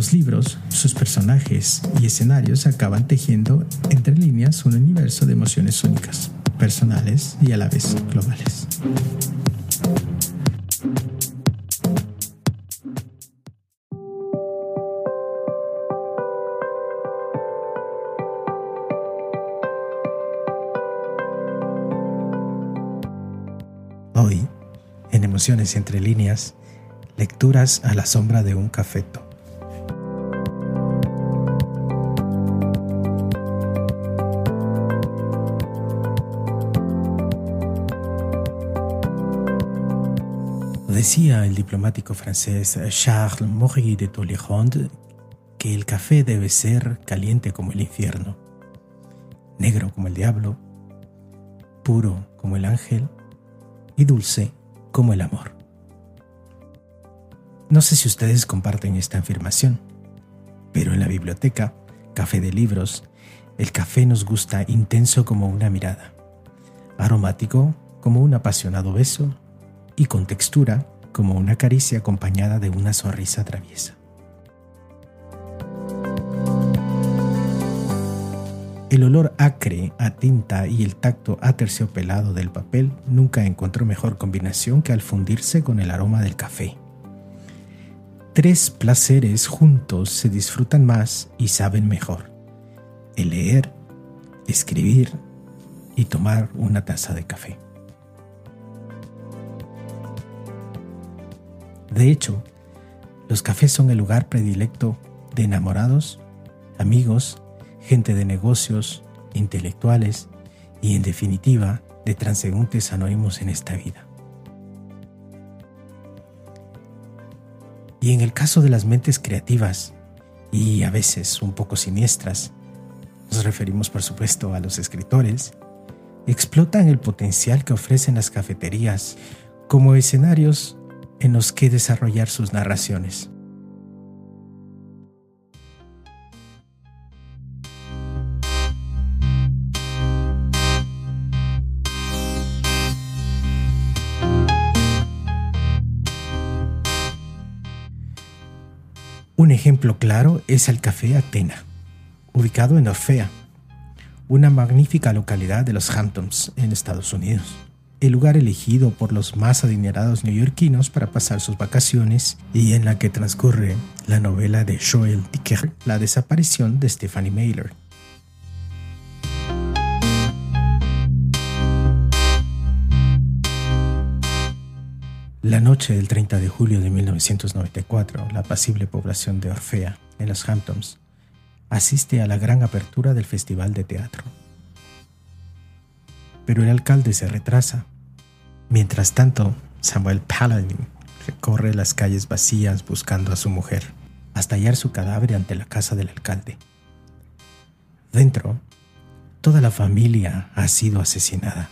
Los libros, sus personajes y escenarios acaban tejiendo entre líneas un universo de emociones únicas, personales y a la vez globales. Hoy, en Emociones entre líneas, lecturas a la sombra de un cafeto. Decía el diplomático francés Charles Maurice de Tolérand que el café debe ser caliente como el infierno, negro como el diablo, puro como el ángel y dulce como el amor. No sé si ustedes comparten esta afirmación, pero en la biblioteca, café de libros, el café nos gusta intenso como una mirada, aromático como un apasionado beso y con textura como una caricia acompañada de una sonrisa traviesa. El olor acre a tinta y el tacto aterciopelado del papel nunca encontró mejor combinación que al fundirse con el aroma del café. Tres placeres juntos se disfrutan más y saben mejor. El leer, escribir y tomar una taza de café. De hecho, los cafés son el lugar predilecto de enamorados, amigos, gente de negocios, intelectuales y, en definitiva, de transeúntes anónimos en esta vida. Y en el caso de las mentes creativas, y a veces un poco siniestras, nos referimos por supuesto a los escritores, explotan el potencial que ofrecen las cafeterías como escenarios en los que desarrollar sus narraciones. Un ejemplo claro es el Café Atena, ubicado en Orfea, una magnífica localidad de los Hamptons, en Estados Unidos el lugar elegido por los más adinerados neoyorquinos para pasar sus vacaciones y en la que transcurre la novela de Joel Dicker, La desaparición de Stephanie Mailer. La noche del 30 de julio de 1994, la apacible población de Orfea, en los Hamptons, asiste a la gran apertura del Festival de Teatro pero el alcalde se retrasa. Mientras tanto, Samuel Paladin recorre las calles vacías buscando a su mujer, hasta hallar su cadáver ante la casa del alcalde. Dentro, toda la familia ha sido asesinada.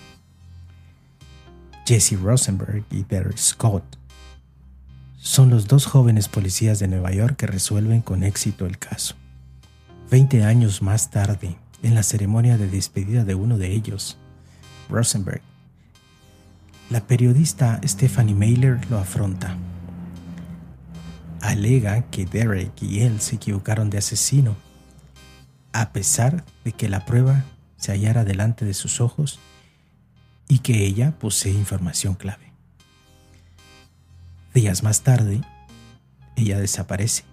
Jesse Rosenberg y Derek Scott son los dos jóvenes policías de Nueva York que resuelven con éxito el caso. Veinte años más tarde, en la ceremonia de despedida de uno de ellos, Rosenberg. La periodista Stephanie Mailer lo afronta. Alega que Derek y él se equivocaron de asesino, a pesar de que la prueba se hallara delante de sus ojos y que ella posee información clave. Días más tarde, ella desaparece.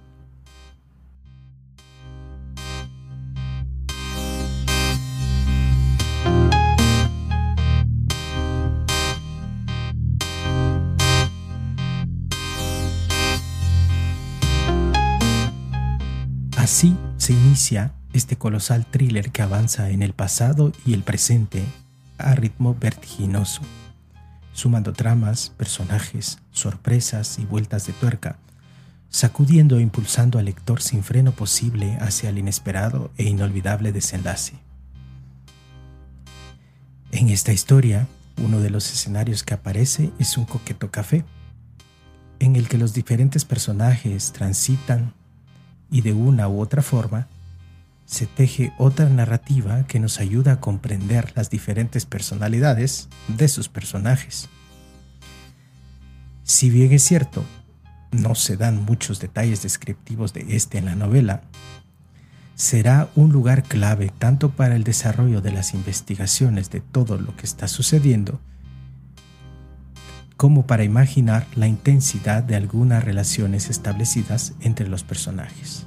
Se inicia este colosal thriller que avanza en el pasado y el presente a ritmo vertiginoso, sumando tramas, personajes, sorpresas y vueltas de tuerca, sacudiendo e impulsando al lector sin freno posible hacia el inesperado e inolvidable desenlace. En esta historia, uno de los escenarios que aparece es un coqueto café, en el que los diferentes personajes transitan y de una u otra forma se teje otra narrativa que nos ayuda a comprender las diferentes personalidades de sus personajes. Si bien es cierto, no se dan muchos detalles descriptivos de este en la novela, será un lugar clave tanto para el desarrollo de las investigaciones de todo lo que está sucediendo, como para imaginar la intensidad de algunas relaciones establecidas entre los personajes.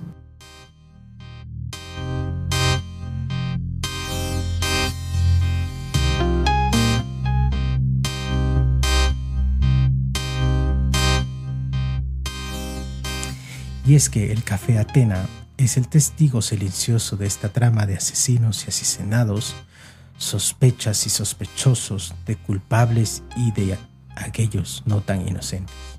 Y es que el Café Atena es el testigo silencioso de esta trama de asesinos y asesinados, sospechas y sospechosos, de culpables y de aquellos no tan inocentes.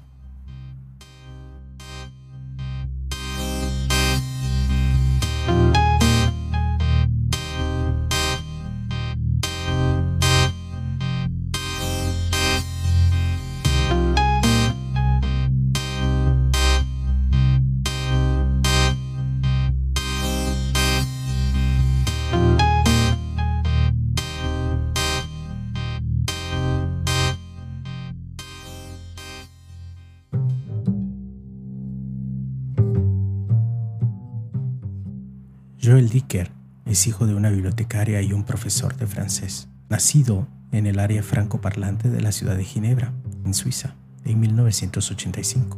Dicker es hijo de una bibliotecaria y un profesor de francés, nacido en el área francoparlante de la ciudad de Ginebra, en Suiza, en 1985.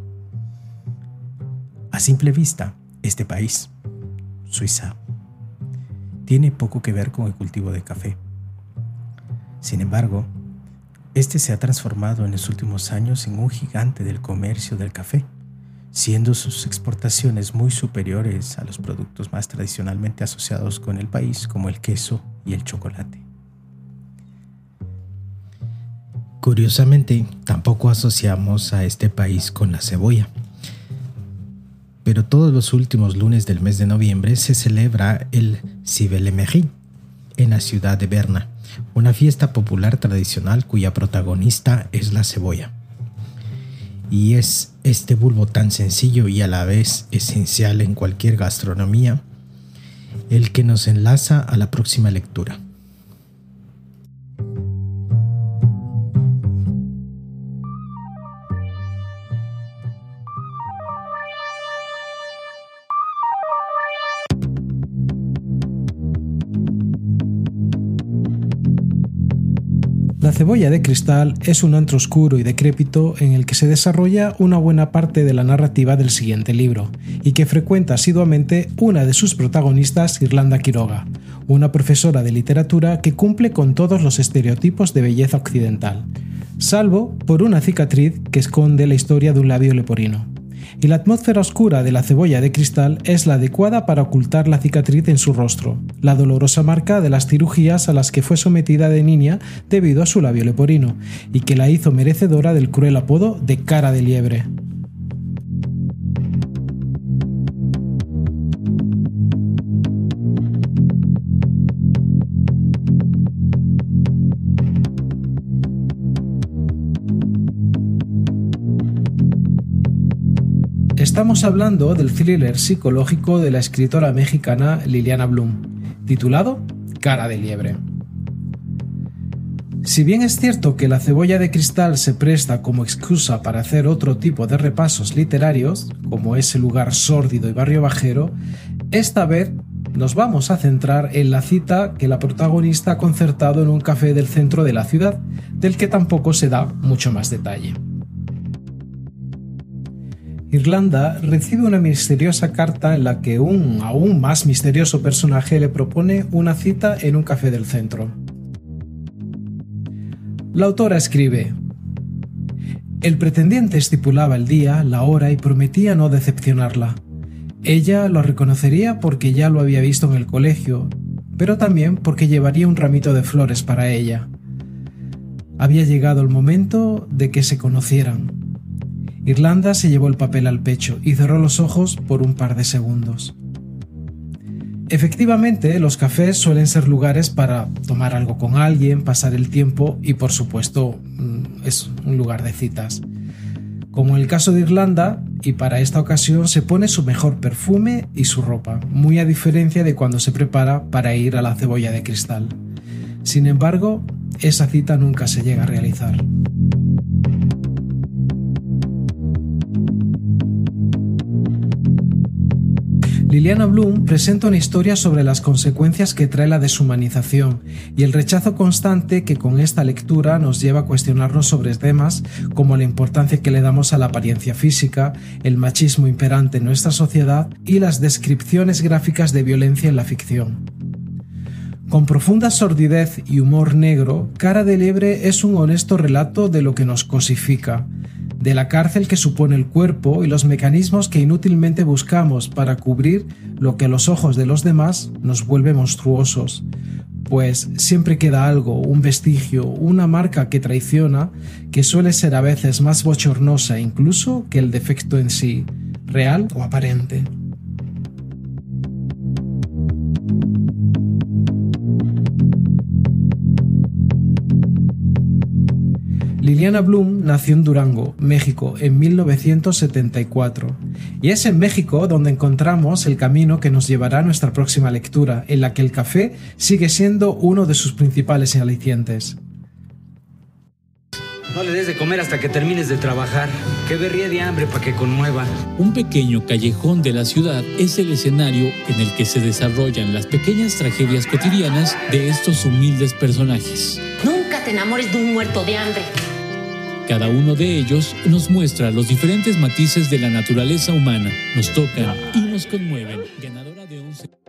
A simple vista, este país, Suiza, tiene poco que ver con el cultivo de café. Sin embargo, este se ha transformado en los últimos años en un gigante del comercio del café siendo sus exportaciones muy superiores a los productos más tradicionalmente asociados con el país, como el queso y el chocolate. Curiosamente, tampoco asociamos a este país con la cebolla. Pero todos los últimos lunes del mes de noviembre se celebra el Sibelemery en la ciudad de Berna, una fiesta popular tradicional cuya protagonista es la cebolla. Y es este bulbo tan sencillo y a la vez esencial en cualquier gastronomía el que nos enlaza a la próxima lectura. Cebolla de cristal es un antro oscuro y decrépito en el que se desarrolla una buena parte de la narrativa del siguiente libro, y que frecuenta asiduamente una de sus protagonistas, Irlanda Quiroga, una profesora de literatura que cumple con todos los estereotipos de belleza occidental, salvo por una cicatriz que esconde la historia de un labio leporino y la atmósfera oscura de la cebolla de cristal es la adecuada para ocultar la cicatriz en su rostro, la dolorosa marca de las cirugías a las que fue sometida de niña debido a su labio leporino, y que la hizo merecedora del cruel apodo de cara de liebre. Estamos hablando del thriller psicológico de la escritora mexicana Liliana Bloom, titulado Cara de Liebre. Si bien es cierto que la cebolla de cristal se presta como excusa para hacer otro tipo de repasos literarios, como ese lugar sórdido y barrio bajero, esta vez nos vamos a centrar en la cita que la protagonista ha concertado en un café del centro de la ciudad, del que tampoco se da mucho más detalle. Irlanda recibe una misteriosa carta en la que un aún más misterioso personaje le propone una cita en un café del centro. La autora escribe, El pretendiente estipulaba el día, la hora y prometía no decepcionarla. Ella lo reconocería porque ya lo había visto en el colegio, pero también porque llevaría un ramito de flores para ella. Había llegado el momento de que se conocieran Irlanda se llevó el papel al pecho y cerró los ojos por un par de segundos. Efectivamente, los cafés suelen ser lugares para tomar algo con alguien, pasar el tiempo y por supuesto mm, es un lugar de citas. Como en el caso de Irlanda, y para esta ocasión se pone su mejor perfume y su ropa, muy a diferencia de cuando se prepara para ir a la cebolla de cristal. Sin embargo, esa cita nunca se llega a realizar. Liliana Bloom presenta una historia sobre las consecuencias que trae la deshumanización y el rechazo constante que con esta lectura nos lleva a cuestionarnos sobre temas como la importancia que le damos a la apariencia física, el machismo imperante en nuestra sociedad y las descripciones gráficas de violencia en la ficción. Con profunda sordidez y humor negro, Cara de Liebre es un honesto relato de lo que nos cosifica, de la cárcel que supone el cuerpo y los mecanismos que inútilmente buscamos para cubrir lo que a los ojos de los demás nos vuelve monstruosos, pues siempre queda algo, un vestigio, una marca que traiciona, que suele ser a veces más bochornosa incluso que el defecto en sí, real o aparente. Liliana Bloom nació en Durango, México, en 1974, y es en México donde encontramos el camino que nos llevará a nuestra próxima lectura, en la que el café sigue siendo uno de sus principales alicientes. No le des de comer hasta que termines de trabajar. Que berría de hambre para que conmueva. Un pequeño callejón de la ciudad es el escenario en el que se desarrollan las pequeñas tragedias cotidianas de estos humildes personajes. Nunca te enamores de un muerto de hambre. Cada uno de ellos nos muestra los diferentes matices de la naturaleza humana, nos tocan y nos conmueven. Ganadora de 11.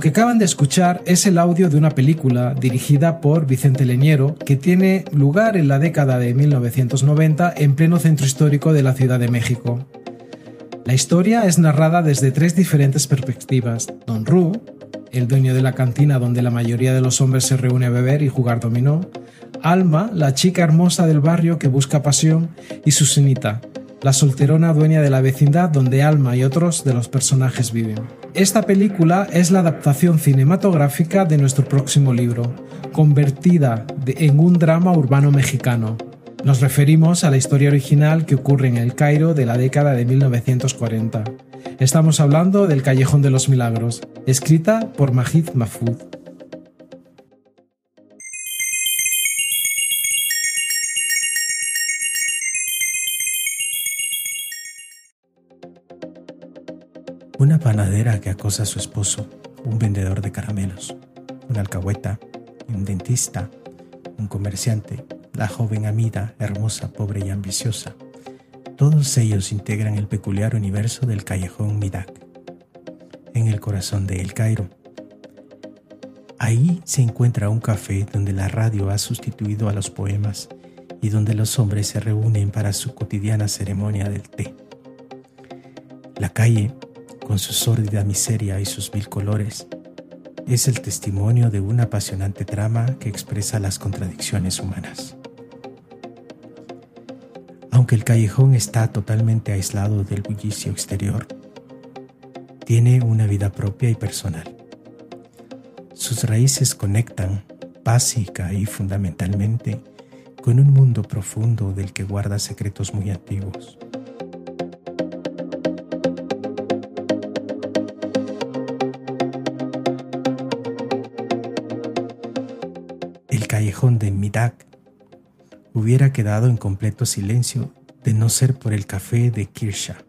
Lo que acaban de escuchar es el audio de una película dirigida por Vicente Leñero que tiene lugar en la década de 1990 en pleno centro histórico de la Ciudad de México. La historia es narrada desde tres diferentes perspectivas. Don Ru, el dueño de la cantina donde la mayoría de los hombres se reúne a beber y jugar dominó, Alma, la chica hermosa del barrio que busca pasión, y Susanita, la solterona dueña de la vecindad donde Alma y otros de los personajes viven. Esta película es la adaptación cinematográfica de nuestro próximo libro, convertida en un drama urbano mexicano. Nos referimos a la historia original que ocurre en el Cairo de la década de 1940. Estamos hablando del Callejón de los Milagros, escrita por Majid Mahfoud. Una panadera que acosa a su esposo, un vendedor de caramelos, una alcahueta, un dentista, un comerciante, la joven Amida, hermosa, pobre y ambiciosa. Todos ellos integran el peculiar universo del callejón Midak, en el corazón de El Cairo. Ahí se encuentra un café donde la radio ha sustituido a los poemas y donde los hombres se reúnen para su cotidiana ceremonia del té. La calle con su sórdida miseria y sus mil colores, es el testimonio de una apasionante trama que expresa las contradicciones humanas. Aunque el callejón está totalmente aislado del bullicio exterior, tiene una vida propia y personal. Sus raíces conectan, básica y fundamentalmente, con un mundo profundo del que guarda secretos muy antiguos. De Midak hubiera quedado en completo silencio de no ser por el café de Kirsha,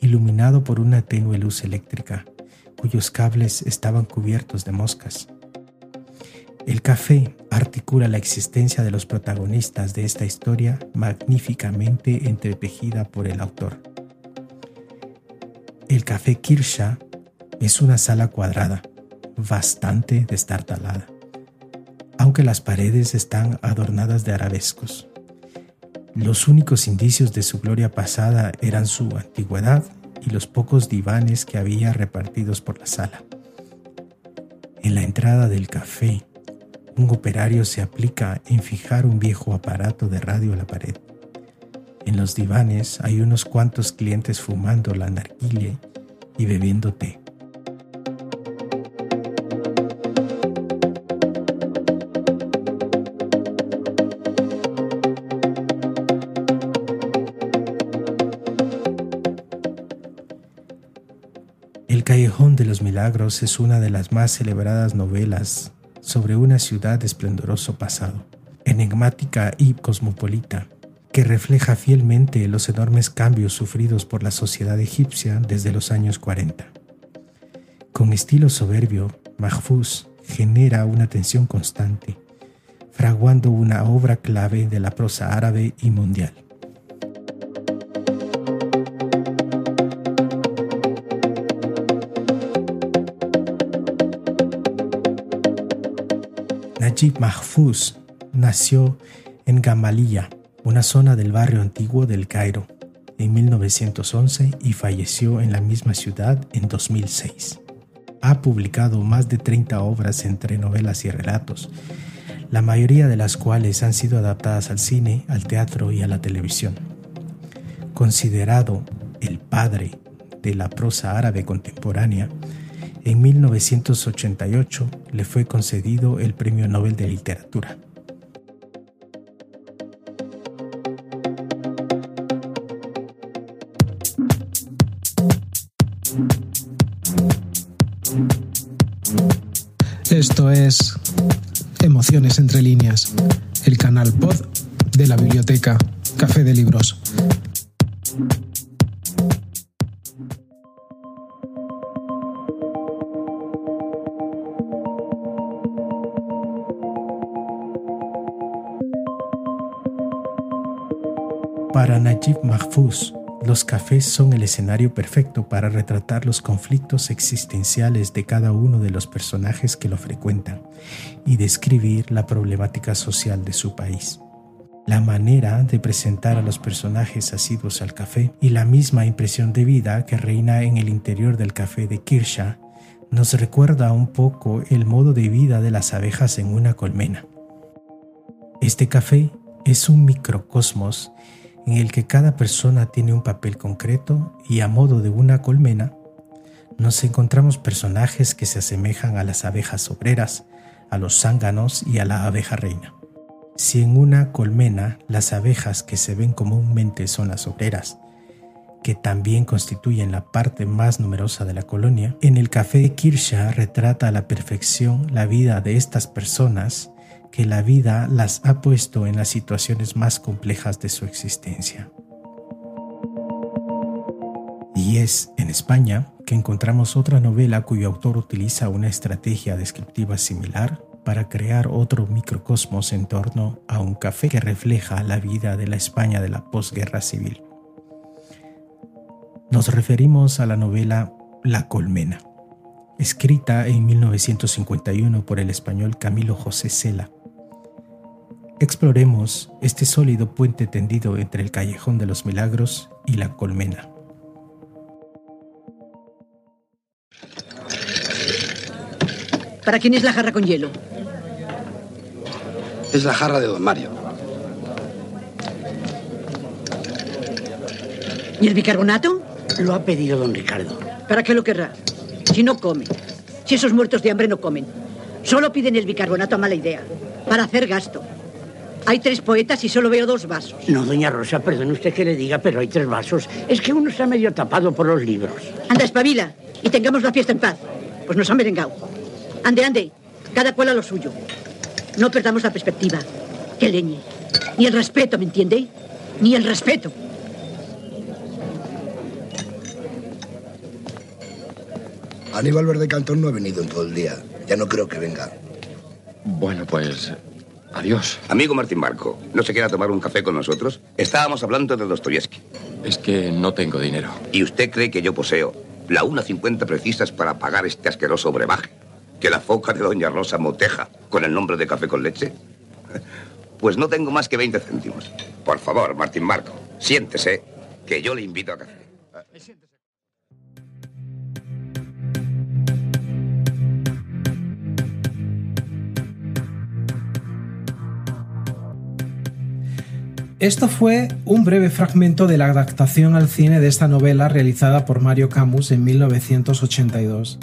iluminado por una tenue luz eléctrica cuyos cables estaban cubiertos de moscas. El café articula la existencia de los protagonistas de esta historia magníficamente entretejida por el autor. El café Kirsha es una sala cuadrada, bastante destartalada aunque las paredes están adornadas de arabescos. Los únicos indicios de su gloria pasada eran su antigüedad y los pocos divanes que había repartidos por la sala. En la entrada del café, un operario se aplica en fijar un viejo aparato de radio a la pared. En los divanes hay unos cuantos clientes fumando la narguile y bebiendo té. Callejón de los Milagros es una de las más celebradas novelas sobre una ciudad de esplendoroso pasado, enigmática y cosmopolita, que refleja fielmente los enormes cambios sufridos por la sociedad egipcia desde los años 40. Con estilo soberbio, Mahfuz genera una tensión constante, fraguando una obra clave de la prosa árabe y mundial. Najib Mahfouz nació en Gamaliya, una zona del barrio antiguo del Cairo, en 1911 y falleció en la misma ciudad en 2006. Ha publicado más de 30 obras entre novelas y relatos, la mayoría de las cuales han sido adaptadas al cine, al teatro y a la televisión. Considerado el padre de la prosa árabe contemporánea, en 1988 le fue concedido el Premio Nobel de Literatura. Esto es Emociones entre escenario perfecto para retratar los conflictos existenciales de cada uno de los personajes que lo frecuentan y describir la problemática social de su país. La manera de presentar a los personajes asiduos al café y la misma impresión de vida que reina en el interior del café de Kirsha nos recuerda un poco el modo de vida de las abejas en una colmena. Este café es un microcosmos en el que cada persona tiene un papel concreto y a modo de una colmena, nos encontramos personajes que se asemejan a las abejas obreras, a los zánganos y a la abeja reina. Si en una colmena las abejas que se ven comúnmente son las obreras, que también constituyen la parte más numerosa de la colonia, en el café Kirsha retrata a la perfección la vida de estas personas que la vida las ha puesto en las situaciones más complejas de su existencia. Y es en España que encontramos otra novela cuyo autor utiliza una estrategia descriptiva similar para crear otro microcosmos en torno a un café que refleja la vida de la España de la posguerra civil. Nos referimos a la novela La Colmena, escrita en 1951 por el español Camilo José Cela Exploremos este sólido puente tendido entre el Callejón de los Milagros y la Colmena. ¿Para quién es la jarra con hielo? Es la jarra de don Mario. ¿Y el bicarbonato? Lo ha pedido don Ricardo. ¿Para qué lo querrá? Si no come. Si esos muertos de hambre no comen. Solo piden el bicarbonato a mala idea. Para hacer gasto. Hay tres poetas y solo veo dos vasos. No, doña Rosa, perdone usted que le diga, pero hay tres vasos. Es que uno está medio tapado por los libros. Anda, espabila y tengamos la fiesta en paz. Pues nos han merengado. Ande, ande, cada cual a lo suyo. No perdamos la perspectiva. Que leñe. Ni el respeto, ¿me entiende? Ni el respeto. Aníbal Verde Cantón no ha venido en todo el día. Ya no creo que venga. Bueno, pues Adiós. Amigo Martín Marco, ¿no se quiera tomar un café con nosotros? Estábamos hablando de Dostoyevsky. Es que no tengo dinero. ¿Y usted cree que yo poseo la 1.50 precisas para pagar este asqueroso brebaje? ¿Que la foca de Doña Rosa Moteja con el nombre de café con leche? Pues no tengo más que 20 céntimos. Por favor, Martín Marco, siéntese, que yo le invito a café. Esto fue un breve fragmento de la adaptación al cine de esta novela realizada por Mario Camus en 1982.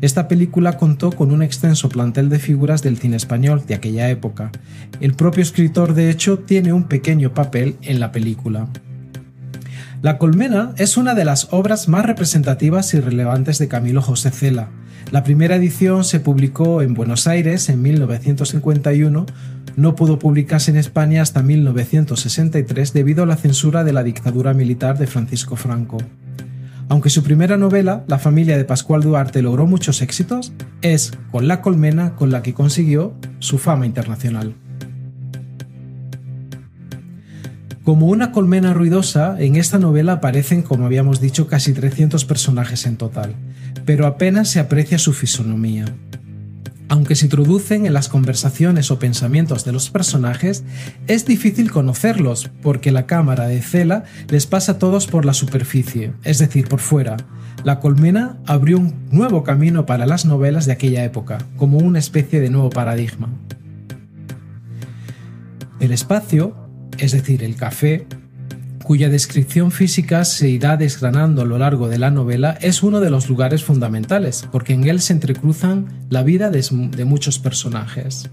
Esta película contó con un extenso plantel de figuras del cine español de aquella época. El propio escritor, de hecho, tiene un pequeño papel en la película. La Colmena es una de las obras más representativas y relevantes de Camilo José Cela. La primera edición se publicó en Buenos Aires en 1951, no pudo publicarse en España hasta 1963 debido a la censura de la dictadura militar de Francisco Franco. Aunque su primera novela, La familia de Pascual Duarte, logró muchos éxitos, es con La Colmena con la que consiguió su fama internacional. Como una colmena ruidosa, en esta novela aparecen, como habíamos dicho, casi 300 personajes en total, pero apenas se aprecia su fisonomía. Aunque se introducen en las conversaciones o pensamientos de los personajes, es difícil conocerlos porque la cámara de Cela les pasa a todos por la superficie, es decir, por fuera. La colmena abrió un nuevo camino para las novelas de aquella época, como una especie de nuevo paradigma. El espacio, es decir, el café, cuya descripción física se irá desgranando a lo largo de la novela, es uno de los lugares fundamentales, porque en él se entrecruzan la vida de, muchos personajes.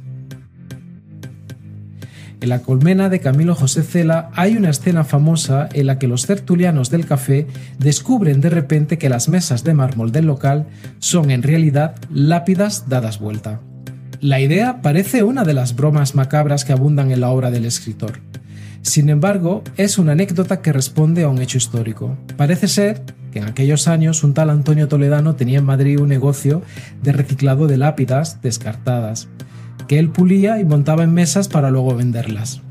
En la colmena de Camilo José Cela hay una escena famosa en la que los tertulianos del café descubren de repente que las mesas de mármol del local son en realidad lápidas dadas vuelta. La idea parece una de las bromas macabras que abundan en la obra del escritor. Sin embargo, es una anécdota que responde a un hecho histórico. Parece ser que en aquellos años un tal Antonio Toledano tenía en Madrid un negocio de reciclado de lápidas descartadas, que él pulía y montaba en mesas para luego venderlas.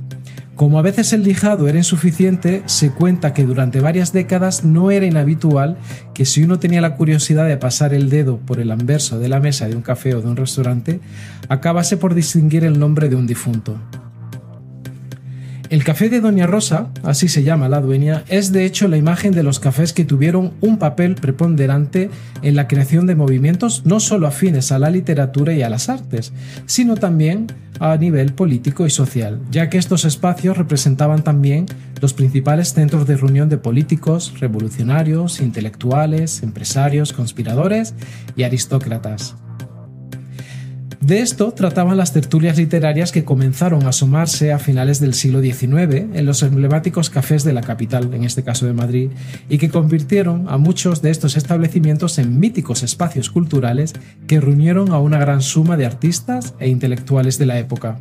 Como a veces el lijado era insuficiente, se cuenta que durante varias décadas no era inhabitual que si uno tenía la curiosidad de pasar el dedo por el anverso de la mesa de un café o de un restaurante, acabase por distinguir el nombre de un difunto. El café de Doña Rosa, así se llama la dueña, es de hecho la imagen de los cafés que tuvieron un papel preponderante en la creación de movimientos no solo afines a la literatura y a las artes, sino también a nivel político y social, ya que estos espacios representaban también los principales centros de reunión de políticos, revolucionarios, intelectuales, empresarios, conspiradores y aristócratas. De esto trataban las tertulias literarias que comenzaron a asomarse a finales del siglo XIX en los emblemáticos cafés de la capital, en este caso de Madrid, y que convirtieron a muchos de estos establecimientos en míticos espacios culturales que reunieron a una gran suma de artistas e intelectuales de la época.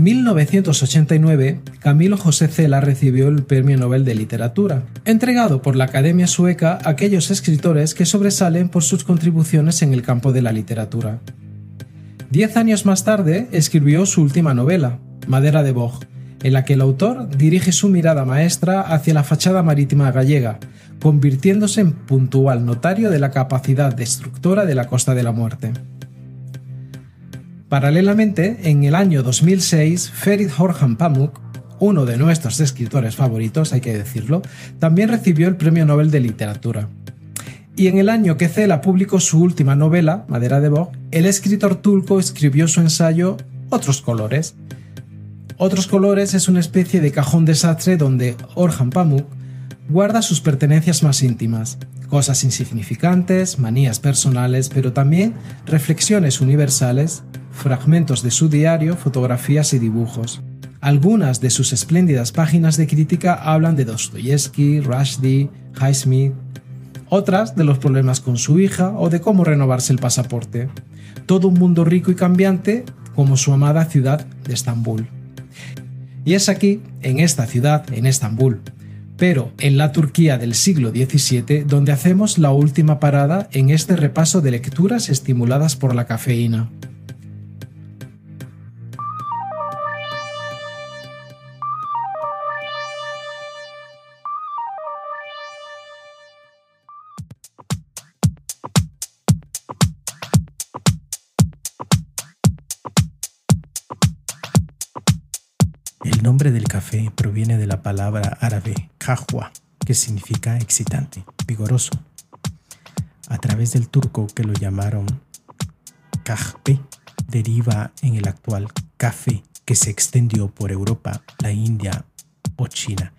En 1989, Camilo José Cela recibió el Premio Nobel de Literatura, entregado por la Academia Sueca a aquellos escritores que sobresalen por sus contribuciones en el campo de la literatura. Diez años más tarde escribió su última novela, Madera de Boj, en la que el autor dirige su mirada maestra hacia la fachada marítima gallega, convirtiéndose en puntual notario de la capacidad destructora de la Costa de la Muerte. Paralelamente, en el año 2006, Ferit Horhan Pamuk, uno de nuestros escritores favoritos, hay que decirlo, también recibió el Premio Nobel de Literatura. Y en el año que Cela publicó su última novela, Madera de Bog, el escritor turco escribió su ensayo Otros colores. Otros colores es una especie de cajón desastre donde Orhan Pamuk guarda sus pertenencias más íntimas, cosas insignificantes, manías personales, pero también reflexiones universales fragmentos de su diario, fotografías y dibujos. Algunas de sus espléndidas páginas de crítica hablan de Dostoyevsky, Rushdie, Highsmith, otras de los problemas con su hija o de cómo renovarse el pasaporte. Todo un mundo rico y cambiante como su amada ciudad de Estambul. Y es aquí, en esta ciudad, en Estambul, pero en la Turquía del siglo XVII, donde hacemos la última parada en este repaso de lecturas estimuladas por la cafeína. Café proviene de la palabra árabe kahwa, que significa excitante, vigoroso. A través del turco que lo llamaron kahpe, deriva en el actual café que se extendió por Europa, la India o China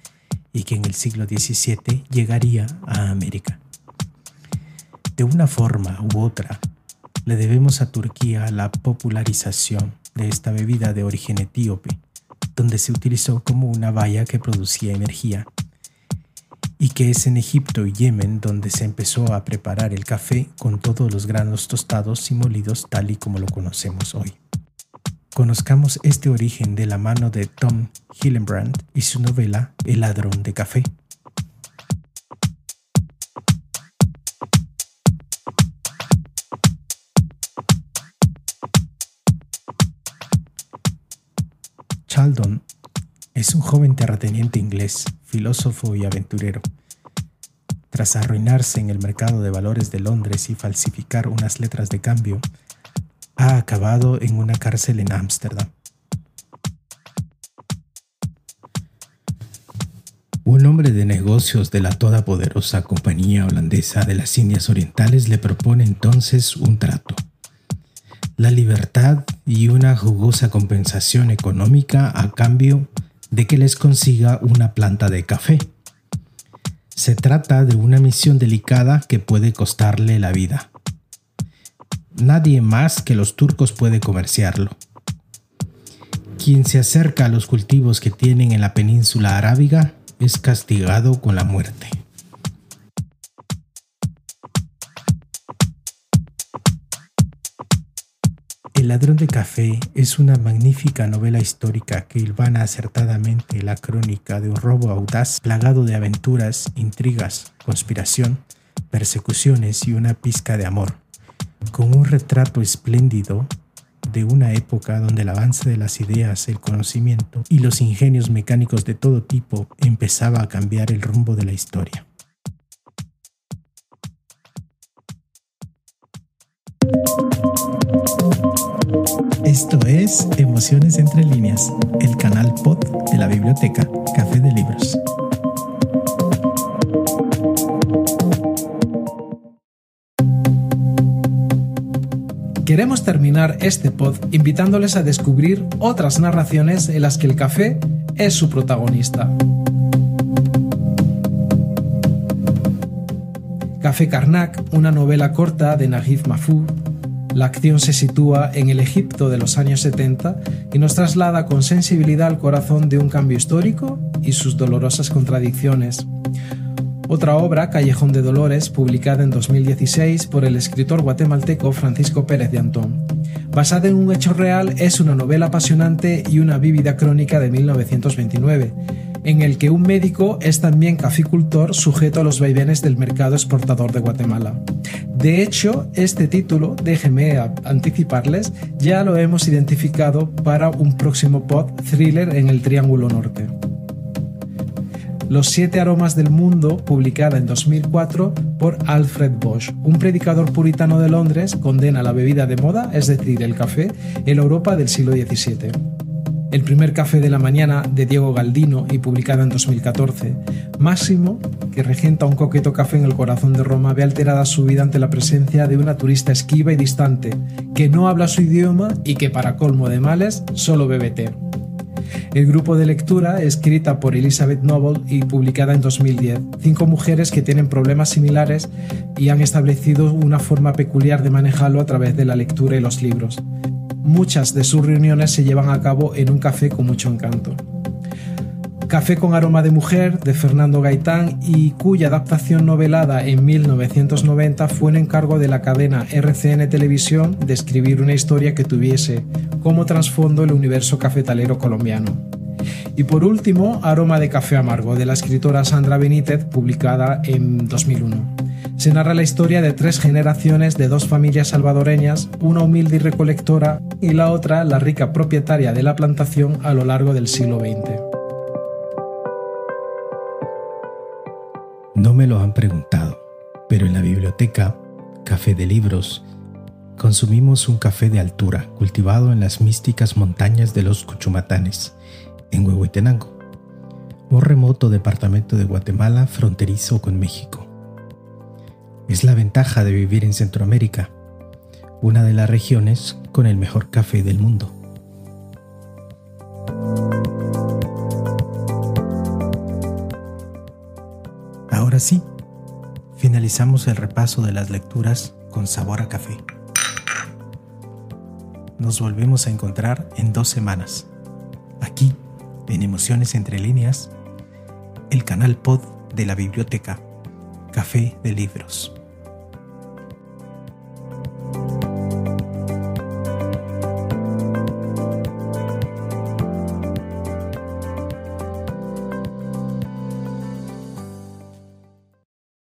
y que en el siglo XVII llegaría a América. De una forma u otra, le debemos a Turquía la popularización de esta bebida de origen etíope, donde se utilizó como una valla que producía energía, y que es en Egipto y Yemen donde se empezó a preparar el café con todos los granos tostados y molidos tal y como lo conocemos hoy. Conozcamos este origen de la mano de Tom Hillenbrand y su novela El ladrón de café. Chaldon es un joven terrateniente inglés, filósofo y aventurero. Tras arruinarse en el mercado de valores de Londres y falsificar unas letras de cambio, ha acabado en una cárcel en Ámsterdam. Un hombre de negocios de la todopoderosa compañía holandesa de las Indias Orientales le propone entonces un trato la libertad y una jugosa compensación económica a cambio de que les consiga una planta de café. Se trata de una misión delicada que puede costarle la vida. Nadie más que los turcos puede comerciarlo. Quien se acerca a los cultivos que tienen en la península arábiga es castigado con la muerte. El ladrón de café es una magnífica novela histórica que hilvana acertadamente la crónica de un robo audaz plagado de aventuras, intrigas, conspiración, persecuciones y una pizca de amor, con un retrato espléndido de una época donde el avance de las ideas, el conocimiento y los ingenios mecánicos de todo tipo empezaba a cambiar el rumbo de la historia. Esto es Emociones entre líneas, el canal pod de la biblioteca Café de Libros. Queremos terminar este pod invitándoles a descubrir otras narraciones en las que el café es su protagonista. Café Karnak, una novela corta de Najib Mahfouz, la acción se sitúa en el Egipto de los años 70 y nos traslada con sensibilidad al corazón de un cambio histórico y sus dolorosas contradicciones. Otra obra, Callejón de Dolores, publicada en 2016 por el escritor guatemalteco Francisco Pérez de Antón. Basada en un hecho real, es una novela apasionante y una vívida crónica de 1929 en el que un médico es también caficultor sujeto a los vaivenes del mercado exportador de Guatemala. De hecho, este título, déjenme anticiparles, ya lo hemos identificado para un próximo pod thriller en el Triángulo Norte. Los siete aromas del mundo, publicada en 2004 por Alfred Bosch, un predicador puritano de Londres, condena la bebida de moda, es decir, el café, en Europa del siglo XVII. El primer café de la mañana de Diego Galdino y publicada en 2014. Máximo, que regenta un coqueto café en el corazón de Roma, ve alterada su vida ante la presencia de una turista esquiva y distante, que no habla su idioma y que para colmo de males solo bebe té. El grupo de lectura, escrita por Elizabeth Noble y publicada en 2010, cinco mujeres que tienen problemas similares y han establecido una forma peculiar de manejarlo a través de la lectura y los libros. Muchas de sus reuniones se llevan a cabo en un café con mucho encanto. Café con aroma de mujer de Fernando Gaitán y cuya adaptación novelada en 1990 fue en encargo de la cadena RCN Televisión de escribir una historia que tuviese como trasfondo el universo cafetalero colombiano. Y por último, Aroma de Café Amargo de la escritora Sandra Benítez, publicada en 2001 se narra la historia de tres generaciones de dos familias salvadoreñas, una humilde y recolectora y la otra la rica propietaria de la plantación a lo largo del siglo XX. No me lo han preguntado, pero en la biblioteca, Café de Libros, consumimos un café de altura cultivado en las místicas montañas de los Cuchumatanes, en Huehuetenango, un remoto departamento de Guatemala fronterizo con México. Es la ventaja de vivir en Centroamérica, una de las regiones con el mejor café del mundo. Ahora sí, finalizamos el repaso de las lecturas con sabor a café. Nos volvemos a encontrar en dos semanas, aquí, en Emociones entre líneas, el canal pod de la biblioteca Café de Libros.